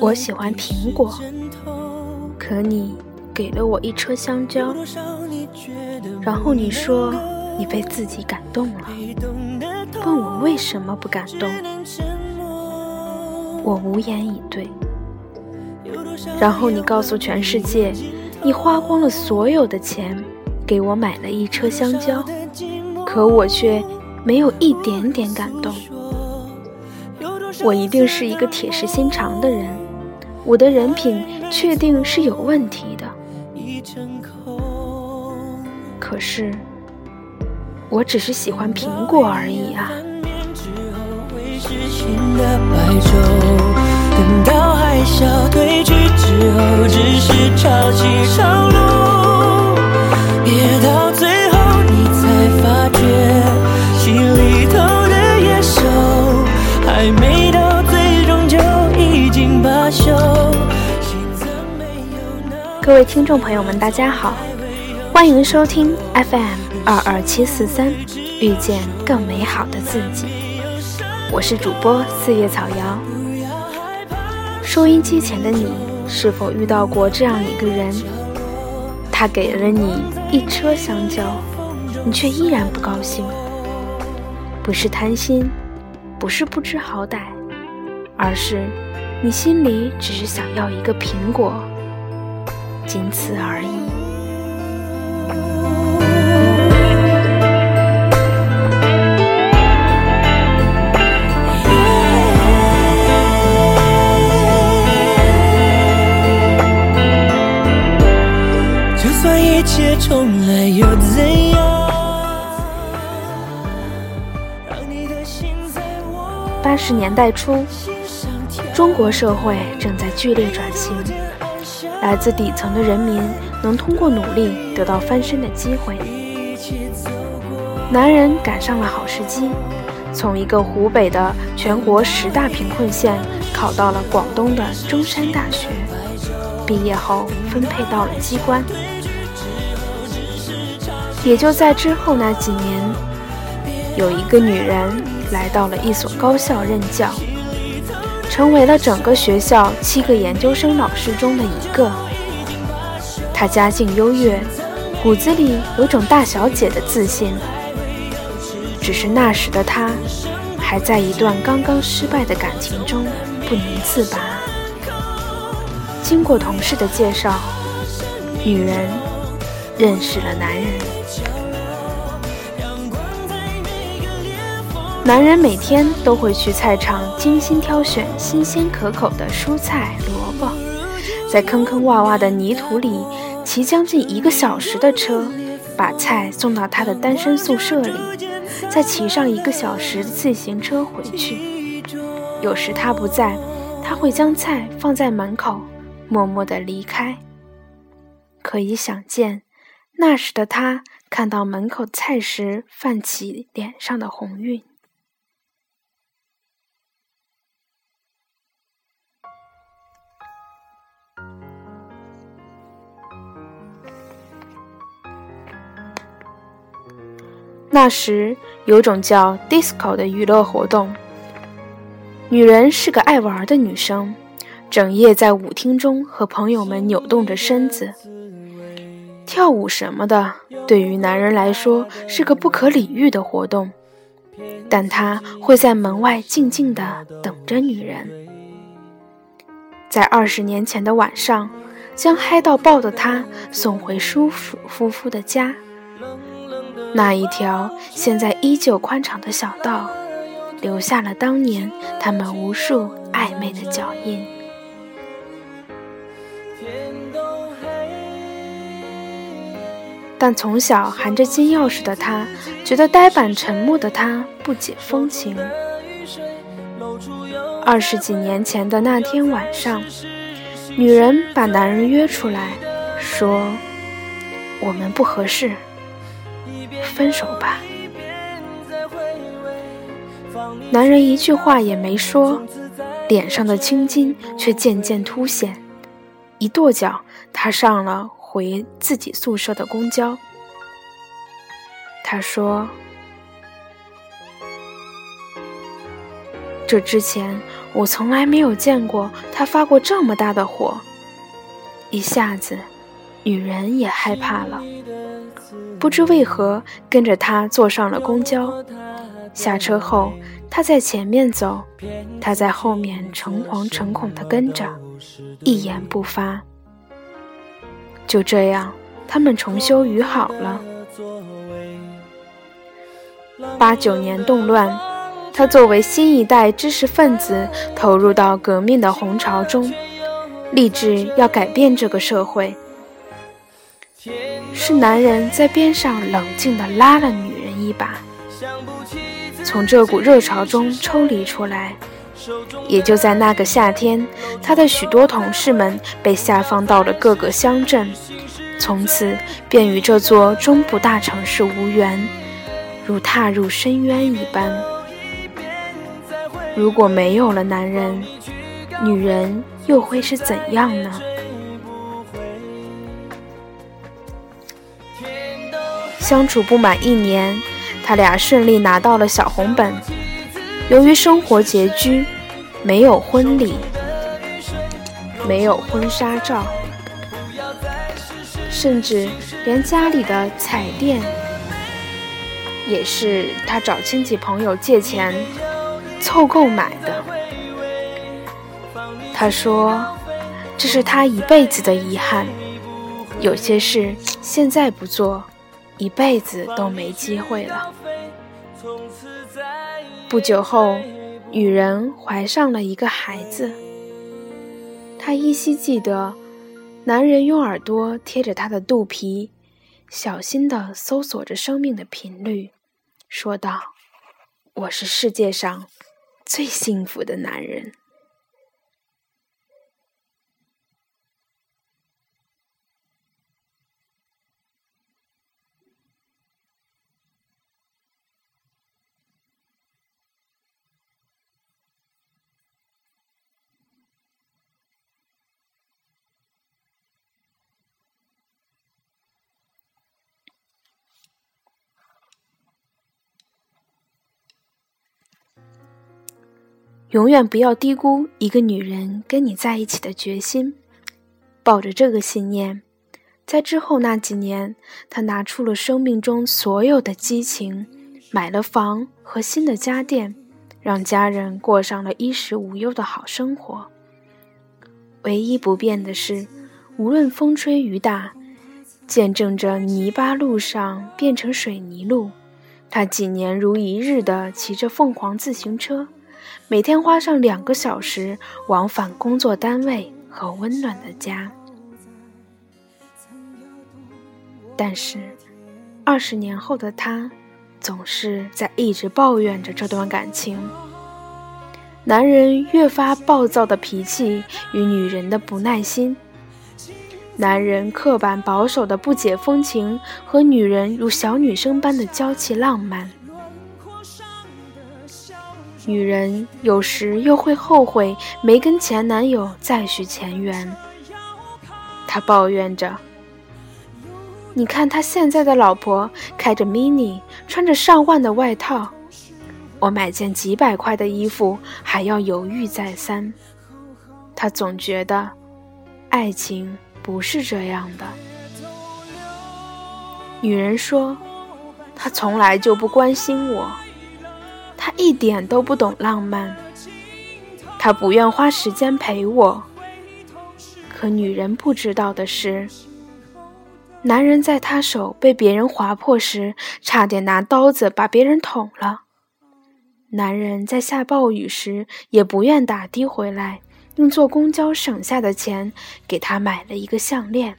我喜欢苹果，可你给了我一车香蕉，然后你说你被自己感动了，问我为什么不感动，我无言以对。然后你告诉全世界，你花光了所有的钱给我买了一车香蕉，可我却没有一点点感动。我一定是一个铁石心肠的人，我的人品确定是有问题的。可是，我只是喜欢苹果而已啊。是新的白昼等到海啸退去之后，只是潮起潮落。各位听众朋友们，大家好，欢迎收听 FM 二二七四三，遇见更美好的自己。我是主播四叶草瑶。收音机前的你，是否遇到过这样一个人？他给了你一车香蕉，你却依然不高兴。不是贪心，不是不知好歹，而是你心里只是想要一个苹果，仅此而已。一切重来又怎样？八十年代初，中国社会正在剧烈转型，来自底层的人民能通过努力得到翻身的机会。男人赶上了好时机，从一个湖北的全国十大贫困县考到了广东的中山大学，毕业后分配到了机关。也就在之后那几年，有一个女人来到了一所高校任教，成为了整个学校七个研究生老师中的一个。她家境优越，骨子里有种大小姐的自信。只是那时的她，还在一段刚刚失败的感情中不能自拔。经过同事的介绍，女人认识了男人。男人每天都会去菜场精心挑选新鲜可口的蔬菜、萝卜，在坑坑洼洼的泥土里骑将近一个小时的车，把菜送到他的单身宿舍里，再骑上一个小时自行车回去。有时他不在，他会将菜放在门口，默默地离开。可以想见，那时的他看到门口菜时泛起脸上的红晕。那时有种叫 disco 的娱乐活动，女人是个爱玩的女生，整夜在舞厅中和朋友们扭动着身子，跳舞什么的，对于男人来说是个不可理喻的活动，但他会在门外静静地等着女人。在二十年前的晚上，将嗨到爆的他送回舒舒服服的家。那一条现在依旧宽敞的小道，留下了当年他们无数暧昧的脚印。但从小含着金钥匙的他，觉得呆板沉默的他不解风情。二十几年前的那天晚上，女人把男人约出来，说：“我们不合适。”分手吧。男人一句话也没说脸上的青筋却渐渐凸显。一跺脚他上了回自己宿舍的公交。他说这之前我从来没有见过他发过这么大的火。一下子女人也害怕了，不知为何跟着他坐上了公交。下车后，他在前面走，他在后面诚惶诚恐地跟着，一言不发。就这样，他们重修于好了。八九年动乱，他作为新一代知识分子，投入到革命的洪潮中，立志要改变这个社会。是男人在边上冷静地拉了女人一把，从这股热潮中抽离出来。也就在那个夏天，他的许多同事们被下放到了各个乡镇，从此便与这座中部大城市无缘。如踏入深渊一般。如果没有了男人，女人又会是怎样呢？相处不满一年，他俩顺利拿到了小红本。由于生活拮据，没有婚礼，没有婚纱照，甚至连家里的彩电。也是他找亲戚朋友借钱凑够买的。他说：“这是他一辈子的遗憾，有些事现在不做，一辈子都没机会了。”不久后，女人怀上了一个孩子。他依稀记得，男人用耳朵贴着她的肚皮。小心地搜索着生命的频率，说道：“我是世界上最幸福的男人。”永远不要低估一个女人跟你在一起的决心。抱着这个信念，在之后那几年，他拿出了生命中所有的激情，买了房和新的家电，让家人过上了衣食无忧的好生活。唯一不变的是，无论风吹雨打，见证着泥巴路上变成水泥路，他几年如一日地骑着凤凰自行车。每天花上两个小时往返工作单位和温暖的家，但是二十年后的他总是在一直抱怨着这段感情。男人越发暴躁的脾气与女人的不耐心，男人刻板保守的不解风情和女人如小女生般的娇气浪漫。女人有时又会后悔没跟前男友再续前缘。她抱怨着：“你看他现在的老婆开着 mini，穿着上万的外套，我买件几百块的衣服还要犹豫再三。”他总觉得，爱情不是这样的。女人说：“他从来就不关心我。”他一点都不懂浪漫，他不愿花时间陪我。可女人不知道的是，男人在他手被别人划破时，差点拿刀子把别人捅了。男人在下暴雨时，也不愿打的回来，用坐公交省下的钱给他买了一个项链。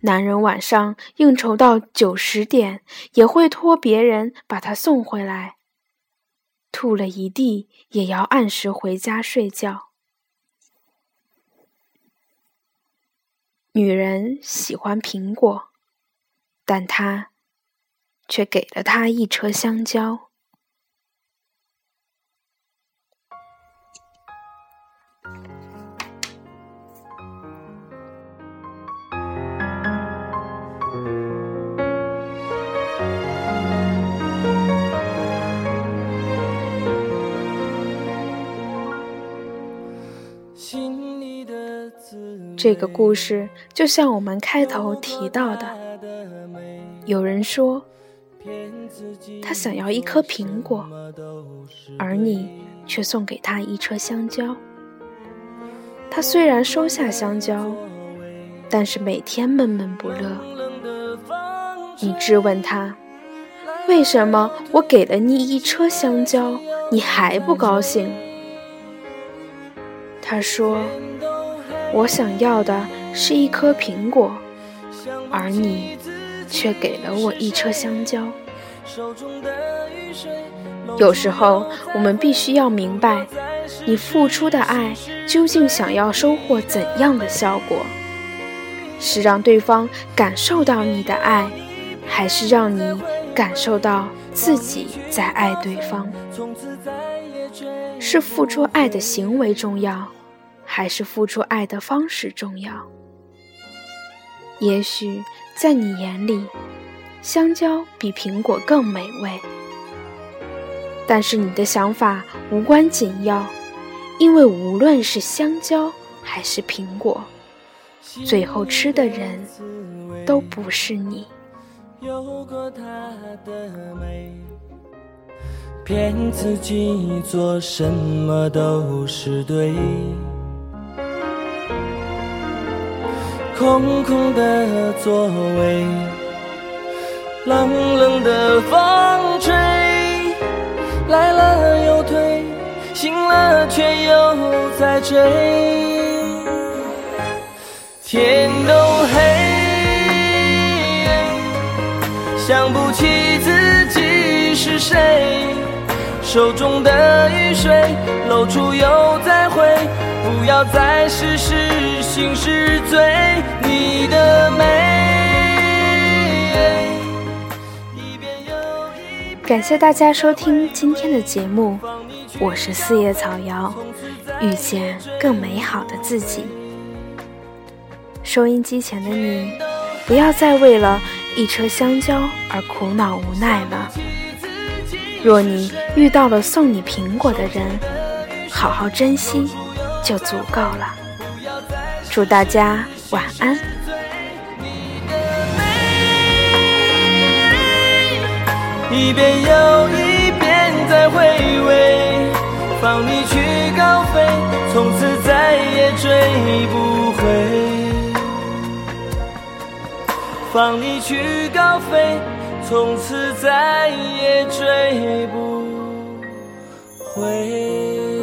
男人晚上应酬到九十点，也会托别人把他送回来。吐了一地，也要按时回家睡觉。女人喜欢苹果，但他却给了他一车香蕉。这个故事就像我们开头提到的，有人说他想要一颗苹果，而你却送给他一车香蕉。他虽然收下香蕉，但是每天闷闷不乐。你质问他，为什么我给了你一车香蕉，你还不高兴？他说。我想要的是一颗苹果，而你却给了我一车香蕉。有时候，我们必须要明白，你付出的爱究竟想要收获怎样的效果？是让对方感受到你的爱，还是让你感受到自己在爱对方？是付出爱的行为重要？还是付出爱的方式重要。也许在你眼里，香蕉比苹果更美味，但是你的想法无关紧要，因为无论是香蕉还是苹果，最后吃的人都不是你。骗自己做什么都是对。空空的座位，冷冷的风吹，来了又退，醒了却又在追。天都黑，想不起自己是谁，手中的雨水露出又再回。不要再事事心事醉你的美。感谢大家收听今天的节目，我是四叶草瑶，遇见更美好的自己。收音机前的你，不要再为了一车香蕉而苦恼无奈了。若你遇到了送你苹果的人，好好珍惜。就足够了。祝大家晚安。一遍又一遍在回味，放你去高飞，从此再也追不回。放你去高飞，从此再也追不回。